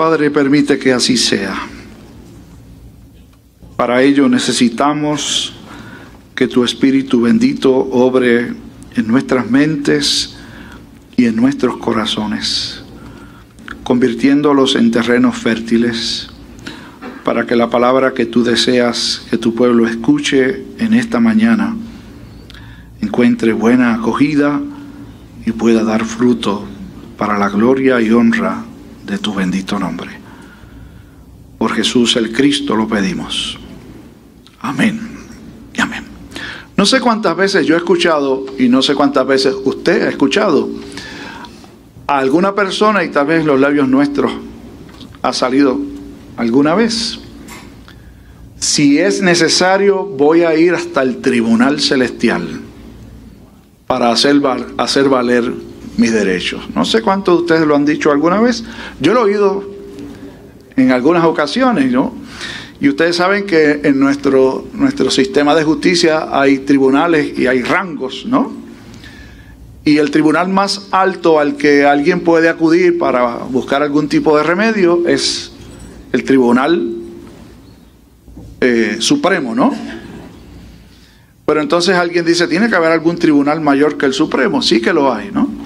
Padre, permite que así sea. Para ello necesitamos que tu Espíritu bendito obre en nuestras mentes y en nuestros corazones, convirtiéndolos en terrenos fértiles para que la palabra que tú deseas que tu pueblo escuche en esta mañana encuentre buena acogida y pueda dar fruto para la gloria y honra de tu bendito nombre. Por Jesús el Cristo lo pedimos. Amén y amén. No sé cuántas veces yo he escuchado y no sé cuántas veces usted ha escuchado a alguna persona y tal vez los labios nuestros ha salido alguna vez. Si es necesario, voy a ir hasta el tribunal celestial para hacer, hacer valer mis derechos. No sé cuántos de ustedes lo han dicho alguna vez. Yo lo he oído en algunas ocasiones, ¿no? Y ustedes saben que en nuestro, nuestro sistema de justicia hay tribunales y hay rangos, ¿no? Y el tribunal más alto al que alguien puede acudir para buscar algún tipo de remedio es el tribunal eh, supremo, ¿no? Pero entonces alguien dice, tiene que haber algún tribunal mayor que el Supremo. Sí que lo hay, ¿no?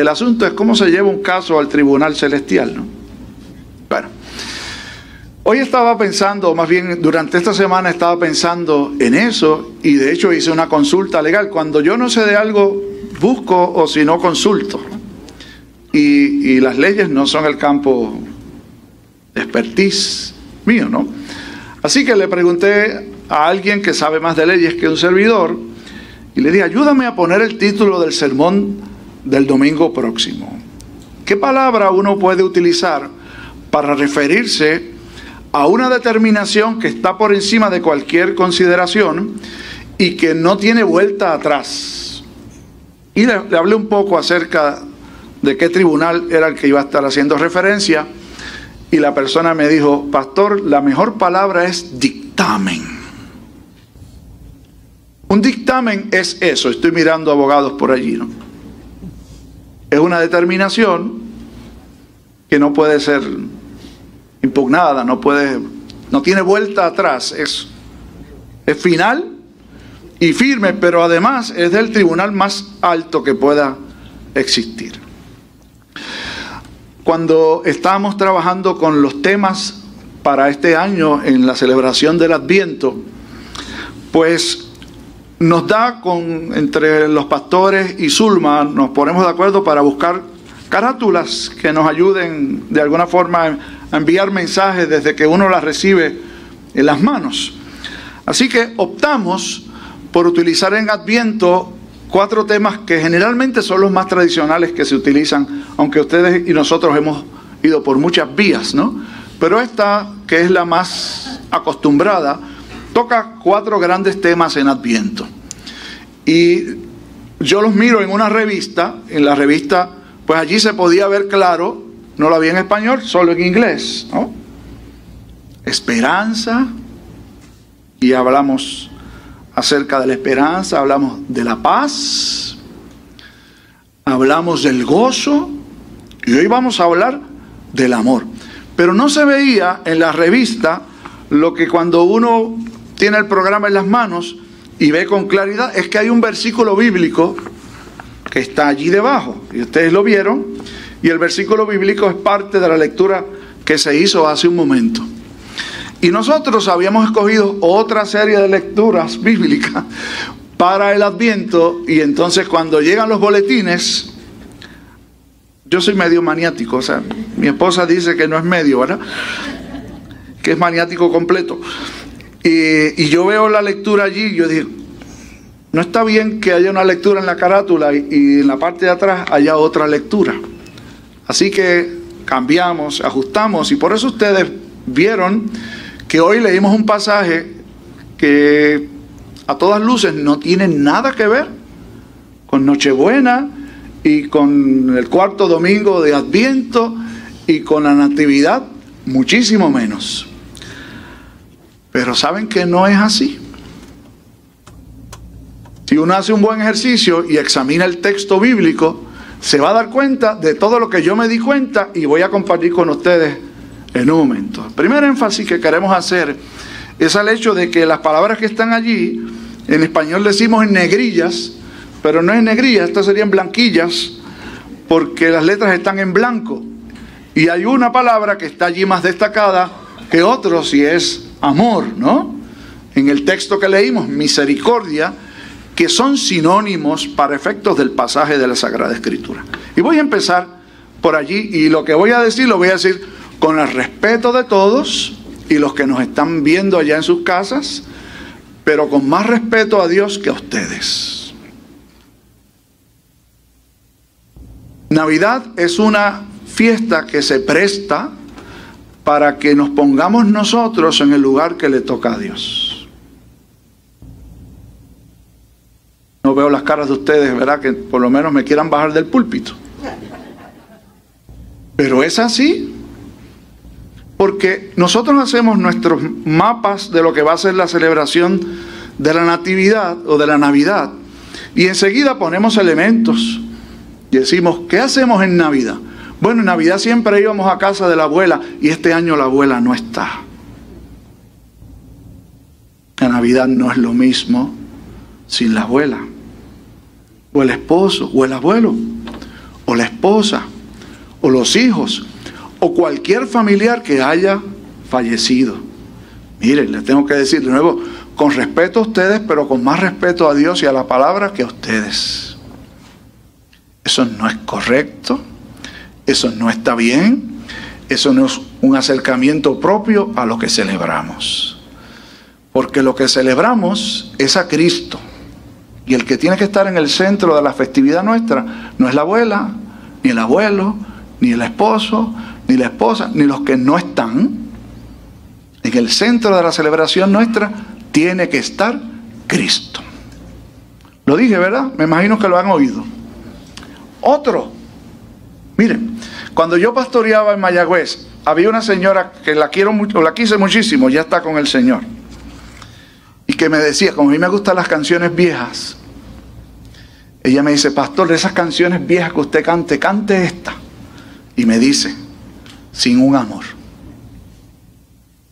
El asunto es cómo se lleva un caso al tribunal celestial, ¿no? Bueno, hoy estaba pensando, más bien durante esta semana estaba pensando en eso y de hecho hice una consulta legal. Cuando yo no sé de algo, busco o si no consulto. Y, las leyes no son el campo de expertise mío, ¿no? Así que le pregunté a alguien que sabe más de leyes que un servidor y le dije, ayúdame a poner el título del sermón del domingo próximo. ¿Qué palabra uno puede utilizar para referirse a una determinación que está por encima de cualquier consideración y que no tiene vuelta atrás? Y le, hablé un poco acerca de qué tribunal era el que iba a estar haciendo referencia y la persona me dijo, pastor, la mejor palabra es dictamen. Un dictamen es eso, estoy mirando abogados por allí, ¿no? Es una determinación que no puede ser impugnada, no puede, no tiene vuelta atrás, es, es final y firme, pero además es del tribunal más alto que pueda existir. Cuando estábamos trabajando con los temas para este año en la celebración del Adviento, pues nos da con entre los pastores y Zulma, nos ponemos de acuerdo para buscar carátulas que nos ayuden de alguna forma a enviar mensajes desde que uno las recibe en las manos. Así que optamos por utilizar en Adviento cuatro temas que generalmente son los más tradicionales que se utilizan, aunque ustedes y nosotros hemos ido por muchas vías, ¿no? Pero esta, que es la más acostumbrada, toca cuatro grandes temas en Adviento. Y yo los miro en una revista, en la revista, pues allí se podía ver claro, no lo había en español, solo en inglés, ¿no? Esperanza, y hablamos acerca de la esperanza, hablamos de la paz, hablamos del gozo, y hoy vamos a hablar del amor. Pero no se veía en la revista lo que cuando uno tiene el programa en las manos y ve con claridad, es que hay un versículo bíblico que está allí debajo, y ustedes lo vieron, y el versículo bíblico es parte de la lectura que se hizo hace un momento. Y nosotros habíamos escogido otra serie de lecturas bíblicas para el adviento, y entonces cuando llegan los boletines, yo soy medio maniático, o sea, mi esposa dice que no es medio, ¿verdad? Que es maniático completo. Y, yo veo la lectura allí y yo digo, no está bien que haya una lectura en la carátula y, y en la parte de atrás haya otra lectura. Así que cambiamos, ajustamos y por eso ustedes vieron que hoy leímos un pasaje que a todas luces no tiene nada que ver con Nochebuena y con el cuarto domingo de Adviento y con la Natividad, muchísimo menos. Pero saben que no es así. Si uno hace un buen ejercicio y examina el texto bíblico, se va a dar cuenta de todo lo que yo me di cuenta y voy a compartir con ustedes en un momento. El primer énfasis que queremos hacer es al hecho de que las palabras que están allí, en español decimos en negrillas, pero no en negrillas, estas serían blanquillas, porque las letras están en blanco. Y hay una palabra que está allí más destacada que otros y es amor, ¿no? En el texto que leímos, misericordia, que son sinónimos para efectos del pasaje de la Sagrada Escritura. Y voy a empezar por allí y lo que voy a decir lo voy a decir con el respeto de todos y los que nos están viendo allá en sus casas, pero con más respeto a Dios que a ustedes. Navidad es una fiesta que se presta para que nos pongamos nosotros en el lugar que le toca a Dios. No veo las caras de ustedes, ¿verdad? Que por lo menos me quieran bajar del púlpito. Pero es así. Porque nosotros hacemos nuestros mapas de lo que va a ser la celebración de la Natividad o de la Navidad. Y enseguida ponemos elementos. Y decimos, ¿qué hacemos en Navidad? Bueno, en Navidad siempre íbamos a casa de la abuela y este año la abuela no está. La Navidad no es lo mismo sin la abuela, o el esposo, o el abuelo, o la esposa, o los hijos, o cualquier familiar que haya fallecido. Miren, les tengo que decir de nuevo, con respeto a ustedes, pero con más respeto a Dios y a la palabra que a ustedes. Eso no es correcto, eso no está bien, eso no es un acercamiento propio a lo que celebramos. Porque lo que celebramos es a Cristo. Y el que tiene que estar en el centro de la festividad nuestra no es la abuela, ni el abuelo, ni el esposo, ni la esposa, ni los que no están. En el centro de la celebración nuestra tiene que estar Cristo. Lo dije, ¿verdad? Me imagino que lo han oído. Otro. Miren, cuando yo pastoreaba en Mayagüez, había una señora que la quiero mucho, la quise muchísimo, ya está con el Señor. Y que me decía, como a mí me gustan las canciones viejas, ella me dice, pastor, de esas canciones viejas que usted cante, cante esta. Y me dice, sin un amor.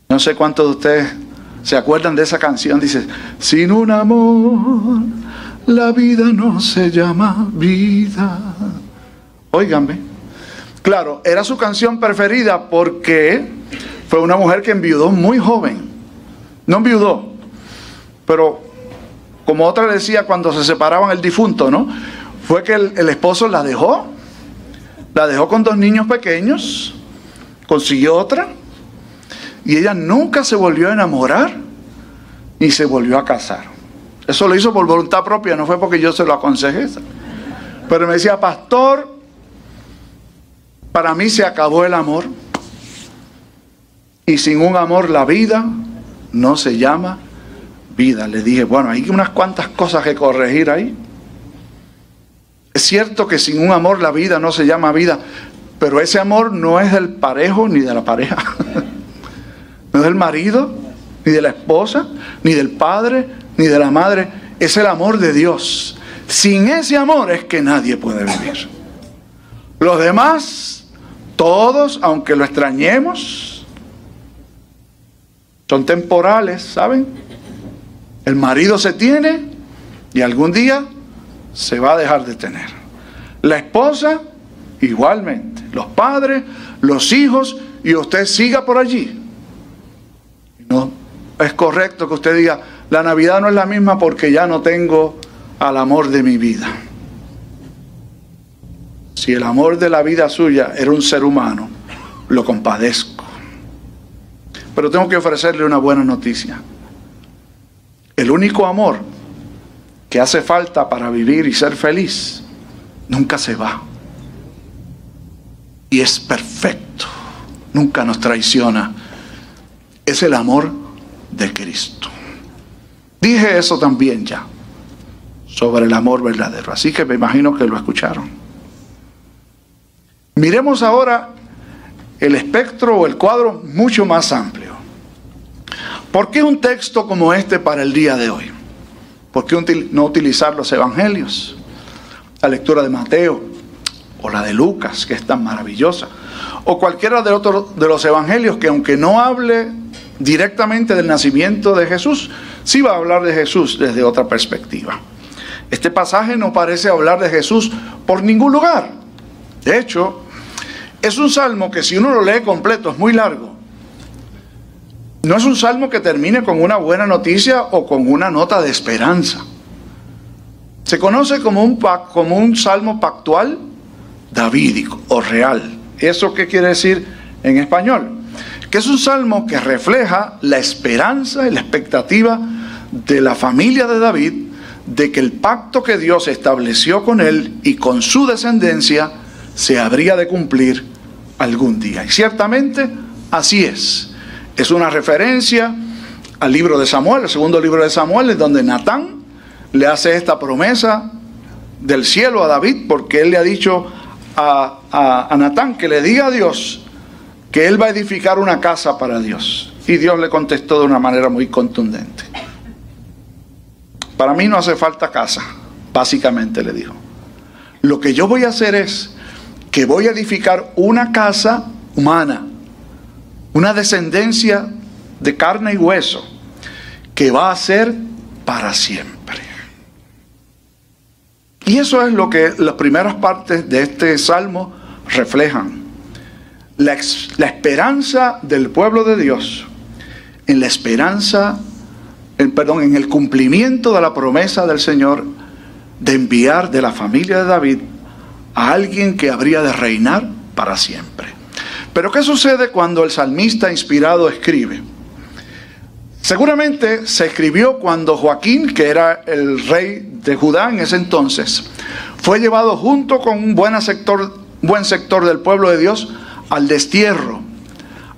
No sé cuántos de ustedes se acuerdan de esa canción. Dice, sin un amor, la vida no se llama vida. Óiganme. Claro, era su canción preferida porque fue una mujer que enviudó muy joven. No enviudó, pero como otra decía cuando se separaban el difunto, ¿no? Fue que el, esposo la dejó, la dejó con dos niños pequeños, consiguió otra, y ella nunca se volvió a enamorar ni se volvió a casar. Eso lo hizo por voluntad propia, no fue porque yo se lo aconsejé. Pero me decía, pastor, para mí se acabó el amor. Y sin un amor la vida no se llama vida. Le dije, bueno, hay unas cuantas cosas que corregir ahí. Es cierto que sin un amor la vida no se llama vida, pero ese amor no es del parejo ni de la pareja. no es del marido, ni de la esposa, ni del padre, ni de la madre. Es el amor de Dios. Sin ese amor es que nadie puede vivir. Los demás, todos, aunque lo extrañemos, son temporales, ¿saben? El marido se tiene y algún día se va a dejar de tener. La esposa igualmente. Los padres, los hijos y usted siga por allí. No es correcto que usted diga, la Navidad no es la misma porque ya no tengo al amor de mi vida. Si el amor de la vida suya era un ser humano, lo compadezco. Pero tengo que ofrecerle una buena noticia. El único amor que hace falta para vivir y ser feliz nunca se va. Y es perfecto. Nunca nos traiciona. Es el amor de Cristo. Dije eso también ya, sobre el amor verdadero. Así que me imagino que lo escucharon. Miremos ahora el espectro o el cuadro mucho más amplio. ¿Por qué un texto como este para el día de hoy? ¿Por qué no utilizar los evangelios? La lectura de Mateo, o la de Lucas, que es tan maravillosa, o cualquiera de, otros de los evangelios que aunque no hable directamente del nacimiento de Jesús, sí va a hablar de Jesús desde otra perspectiva. Este pasaje no parece hablar de Jesús por ningún lugar. De hecho, es un salmo que si uno lo lee completo es muy largo. No es un salmo que termine con una buena noticia o con una nota de esperanza. Se conoce como un, como un salmo pactual davídico o real. ¿Eso qué quiere decir en español? Que es un salmo que refleja la esperanza y la expectativa de la familia de David de que el pacto que Dios estableció con él y con su descendencia se habría de cumplir algún día. Y ciertamente así es. Es una referencia al libro de Samuel, el segundo libro de Samuel, en donde Natán le hace esta promesa del cielo a David, porque él le ha dicho a, a, Natán que le diga a Dios que él va a edificar una casa para Dios. Y Dios le contestó de una manera muy contundente. Para mí no hace falta casa, básicamente le dijo. Lo que yo voy a hacer es que voy a edificar una casa humana, una descendencia de carne y hueso, que va a ser para siempre. Y eso es lo que las primeras partes de este salmo reflejan. La, la esperanza del pueblo de Dios en la esperanza perdón, en el cumplimiento de la promesa del Señor de enviar de la familia de David a alguien que habría de reinar para siempre. Pero ¿qué sucede cuando el salmista inspirado escribe? Seguramente se escribió cuando Joaquín, que era el rey de Judá en ese entonces, fue llevado junto con un buen sector, buen sector del pueblo de Dios al destierro,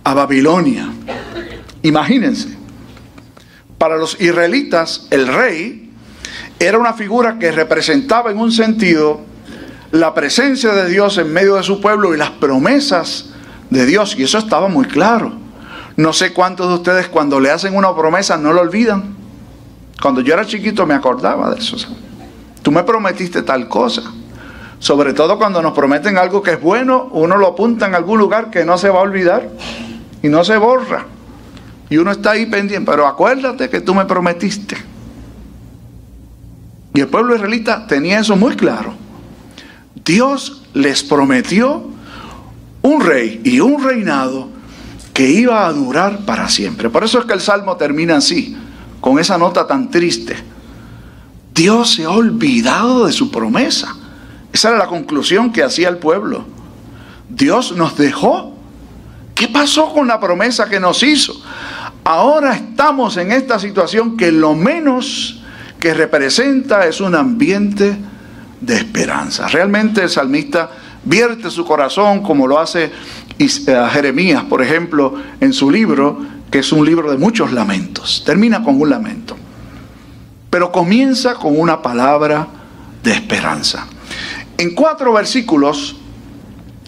a Babilonia. Imagínense, para los israelitas, el rey era una figura que representaba en un sentido la presencia de Dios en medio de su pueblo y las promesas de Dios. Y eso estaba muy claro. No sé cuántos de ustedes cuando le hacen una promesa no lo olvidan. Cuando yo era chiquito me acordaba de eso. Tú me prometiste tal cosa. Sobre todo cuando nos prometen algo que es bueno, uno lo apunta en algún lugar que no se va a olvidar y no se borra. Y uno está ahí pendiente, pero acuérdate que tú me prometiste. Y el pueblo israelita tenía eso muy claro. Dios les prometió un rey y un reinado que iba a durar para siempre. Por eso es que el salmo termina así, con esa nota tan triste. Dios se ha olvidado de su promesa. Esa era la conclusión que hacía el pueblo. Dios nos dejó. ¿Qué pasó con la promesa que nos hizo? Ahora estamos en esta situación que lo menos que representa es un ambiente de esperanza. Realmente el salmista vierte su corazón como lo hace eh, Jeremías, por ejemplo, en su libro, que es un libro de muchos lamentos. Termina con un lamento, pero comienza con una palabra de esperanza. En cuatro versículos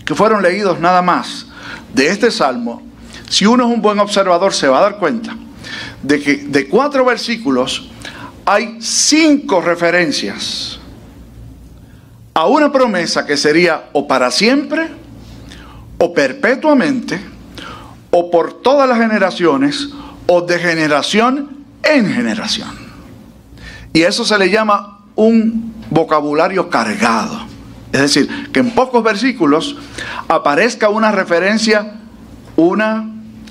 que fueron leídos nada más de este salmo, si uno es un buen observador, se va a dar cuenta de que de cuatro versículos hay cinco referencias a una promesa que sería o para siempre, o perpetuamente, o por todas las generaciones, o de generación en generación. Y eso se le llama un vocabulario cargado. Es decir, que en pocos versículos aparezca una referencia una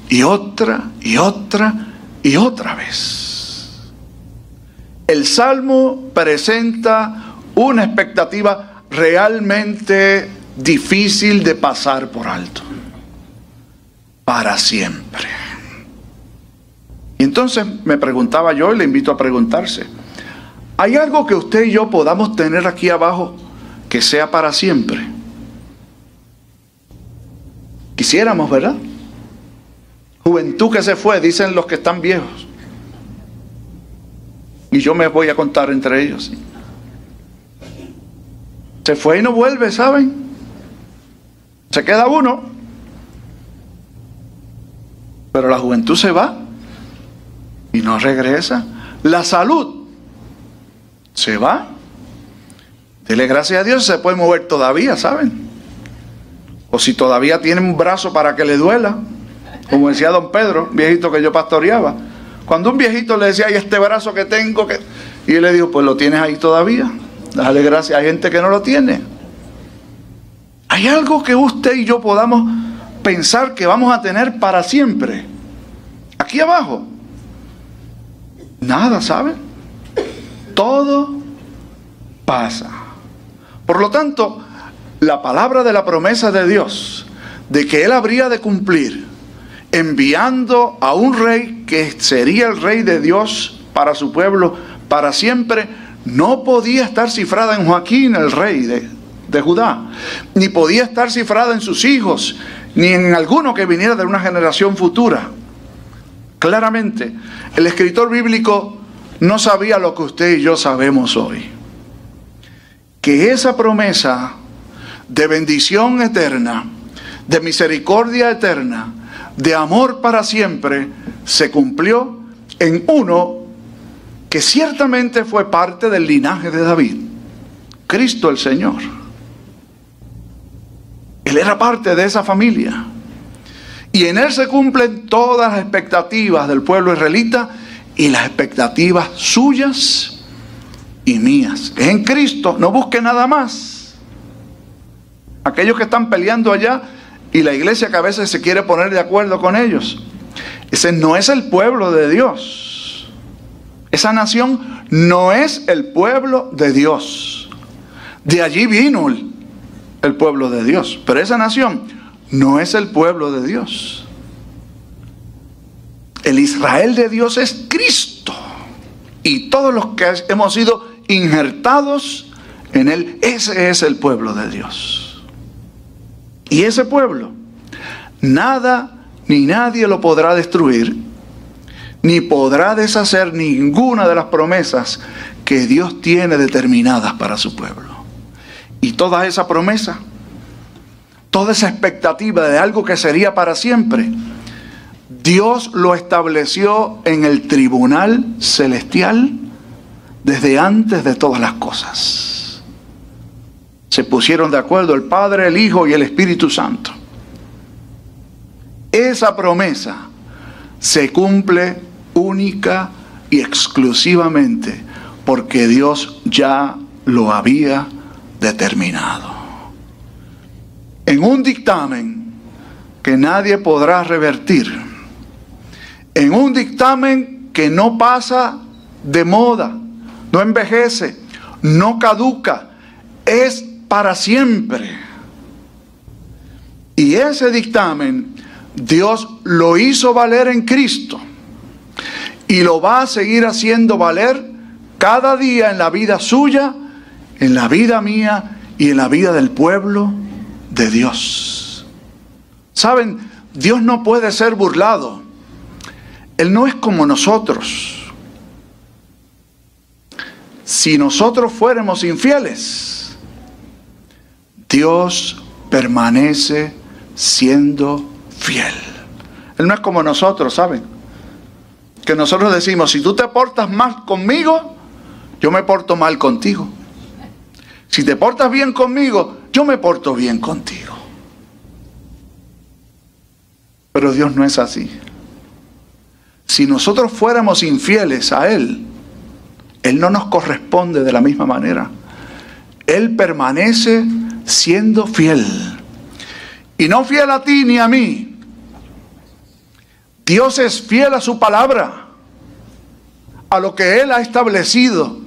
y otra y otra y otra vez. El Salmo presenta una expectativa realmente difícil de pasar por alto. Para siempre. Y entonces me preguntaba yo y le invito a preguntarse, ¿hay algo que usted y yo podamos tener aquí abajo que sea para siempre? Quisiéramos, ¿verdad? Juventud que se fue, dicen los que están viejos. Y yo me voy a contar entre ellos. Se fue y no vuelve, ¿saben? Se queda uno. Pero la juventud se va y no regresa. La salud se va. Dele gracias a Dios, se puede mover todavía, ¿saben? O si todavía tiene un brazo para que le duela, como decía don Pedro, viejito que yo pastoreaba. Cuando un viejito le decía, ay, este brazo que tengo, que... y él le dijo, pues lo tienes ahí todavía. Dale gracias, hay gente que no lo tiene. Hay algo que usted y yo podamos pensar que vamos a tener para siempre. Aquí abajo. Nada, ¿saben? Todo pasa. Por lo tanto, la palabra de la promesa de Dios, de que Él habría de cumplir, enviando a un rey que sería el rey de Dios para su pueblo para siempre, no podía estar cifrada en Joaquín, el rey de, de Judá, ni podía estar cifrada en sus hijos, ni en alguno que viniera de una generación futura. Claramente, el escritor bíblico no sabía lo que usted y yo sabemos hoy. Que esa promesa de bendición eterna, de misericordia eterna, de amor para siempre, se cumplió en uno que ciertamente fue parte del linaje de David, Cristo el Señor. Él era parte de esa familia. Y en Él se cumplen todas las expectativas del pueblo israelita y las expectativas suyas y mías. En Cristo, no busque nada más. Aquellos que están peleando allá y la iglesia que a veces se quiere poner de acuerdo con ellos. Ese no es el pueblo de Dios. Esa nación no es el pueblo de Dios. De allí vino el, el pueblo de Dios. Pero esa nación no es el pueblo de Dios. El Israel de Dios es Cristo. Y todos los que hemos sido injertados en Él, ese es el pueblo de Dios. Y ese pueblo, nada ni nadie lo podrá destruir, ni podrá deshacer ninguna de las promesas que Dios tiene determinadas para su pueblo. Y toda esa promesa, toda esa expectativa de algo que sería para siempre, Dios lo estableció en el tribunal celestial desde antes de todas las cosas. Se pusieron de acuerdo el Padre, el Hijo y el Espíritu Santo. Esa promesa se cumple única y exclusivamente porque Dios ya lo había determinado. En un dictamen que nadie podrá revertir, en un dictamen que no pasa de moda, no envejece, no caduca, es para siempre. Y ese dictamen Dios lo hizo valer en Cristo y lo va a seguir haciendo valer cada día en la vida suya en la vida mía y en la vida del pueblo de Dios. Saben, Dios no puede ser burlado. Él no es como nosotros. Si nosotros fuéramos infieles, Dios permanece siendo fiel. Él no es como nosotros, ¿saben? Que nosotros decimos, si tú te portas mal conmigo, yo me porto mal contigo. Si te portas bien conmigo, yo me porto bien contigo. Pero Dios no es así. Si nosotros fuéramos infieles a Él, Él no nos corresponde de la misma manera. Él permanece siendo fiel. Y no fiel a ti ni a mí. Dios es fiel a su palabra, a lo que Él ha establecido,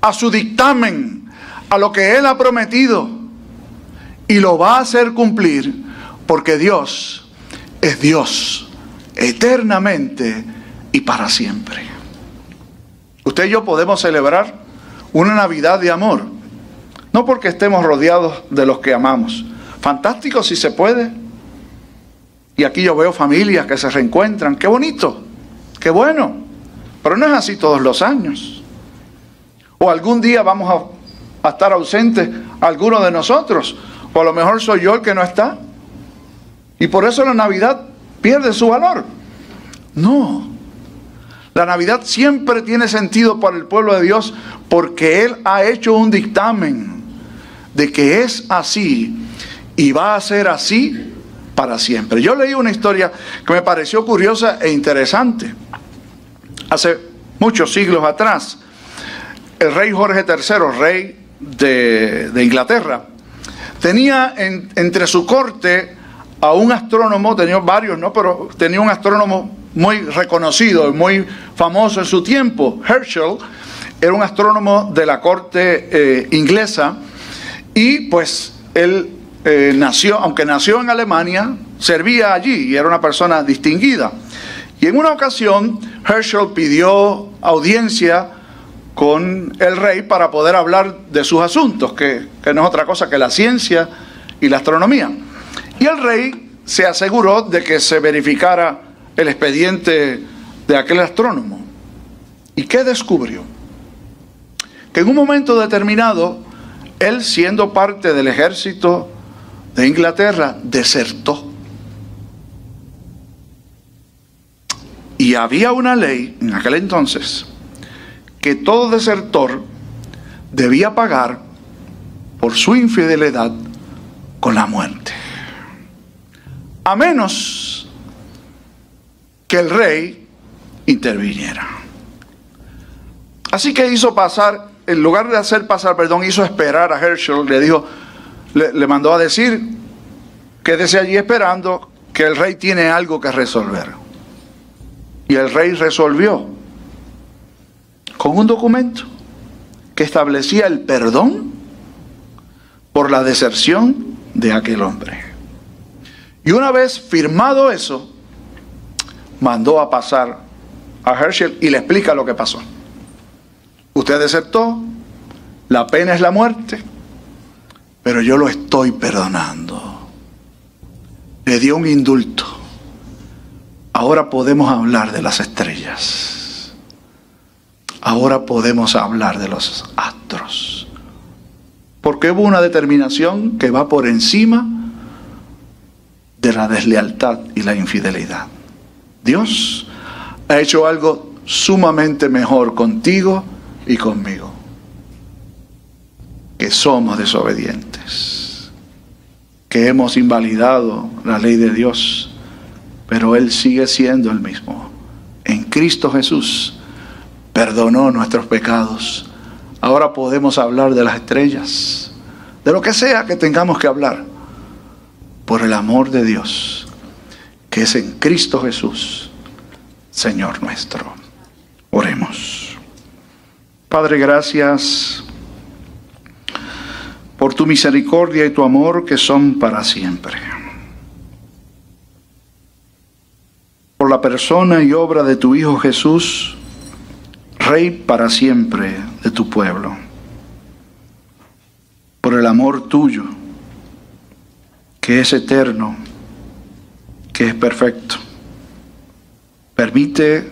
a su dictamen, a lo que Él ha prometido y lo va a hacer cumplir porque Dios es Dios eternamente y para siempre. Usted y yo podemos celebrar una Navidad de amor, no porque estemos rodeados de los que amamos. Fantástico si se puede. Y aquí yo veo familias que se reencuentran. Qué bonito, qué bueno. Pero no es así todos los años. O algún día vamos a estar ausente alguno de nosotros. O a lo mejor soy yo el que no está. Y por eso la Navidad pierde su valor. No. La Navidad siempre tiene sentido para el pueblo de Dios porque Él ha hecho un dictamen de que es así y va a ser así para siempre. Yo leí una historia que me pareció curiosa e interesante. Hace muchos siglos atrás, el rey Jorge III, rey de, Inglaterra, tenía entre su corte a un astrónomo, tenía varios, ¿no? Pero tenía un astrónomo muy reconocido y muy famoso en su tiempo, Herschel, era un astrónomo de la corte eh, inglesa y pues él eh, nació, aunque nació en Alemania, servía allí y era una persona distinguida. Y en una ocasión Herschel pidió audiencia con el rey para poder hablar de sus asuntos, que, que no es otra cosa que la ciencia y la astronomía. Y el rey se aseguró de que se verificara el expediente de aquel astrónomo. ¿Y qué descubrió? Que en un momento determinado, él siendo parte del ejército de Inglaterra, desertó. Y había una ley en aquel entonces que todo desertor debía pagar por su infidelidad con la muerte. A menos que el rey interviniera. Así que hizo pasar, en lugar de hacer pasar, perdón, hizo esperar a Herschel, le dijo, le, mandó a decir, quédese allí esperando que el rey tiene algo que resolver. Y el rey resolvió con un documento que establecía el perdón por la deserción de aquel hombre. Y una vez firmado eso, mandó a pasar a Herschel y le explica lo que pasó. Usted desertó, la pena es la muerte, pero yo lo estoy perdonando. Le dio un indulto Ahora podemos hablar de las estrellas. Ahora podemos hablar de los astros. Porque hubo una determinación que va por encima de la deslealtad y la infidelidad. Dios ha hecho algo sumamente mejor contigo y conmigo. Que somos desobedientes. Que hemos invalidado la ley de Dios pero Él sigue siendo el mismo. En Cristo Jesús perdonó nuestros pecados. Ahora podemos hablar de las estrellas, de lo que sea que tengamos que hablar, por el amor de Dios, que es en Cristo Jesús, Señor nuestro. Oremos. Padre, gracias por tu misericordia y tu amor que son para siempre. por la persona y obra de tu Hijo Jesús, Rey para siempre de tu pueblo, por el amor tuyo, que es eterno, que es perfecto. Permite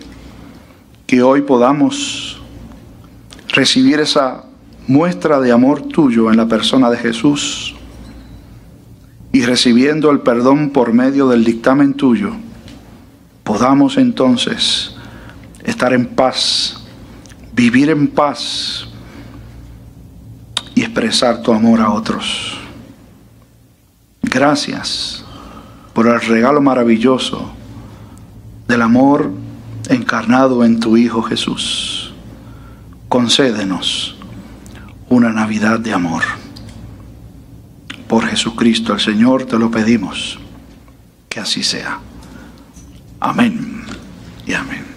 que hoy podamos recibir esa muestra de amor tuyo en la persona de Jesús y recibiendo el perdón por medio del dictamen tuyo podamos entonces estar en paz, vivir en paz y expresar tu amor a otros. Gracias por el regalo maravilloso del amor encarnado en tu Hijo Jesús. Concédenos una Navidad de amor. Por Jesucristo el Señor te lo pedimos. Que así sea. Amén y amén.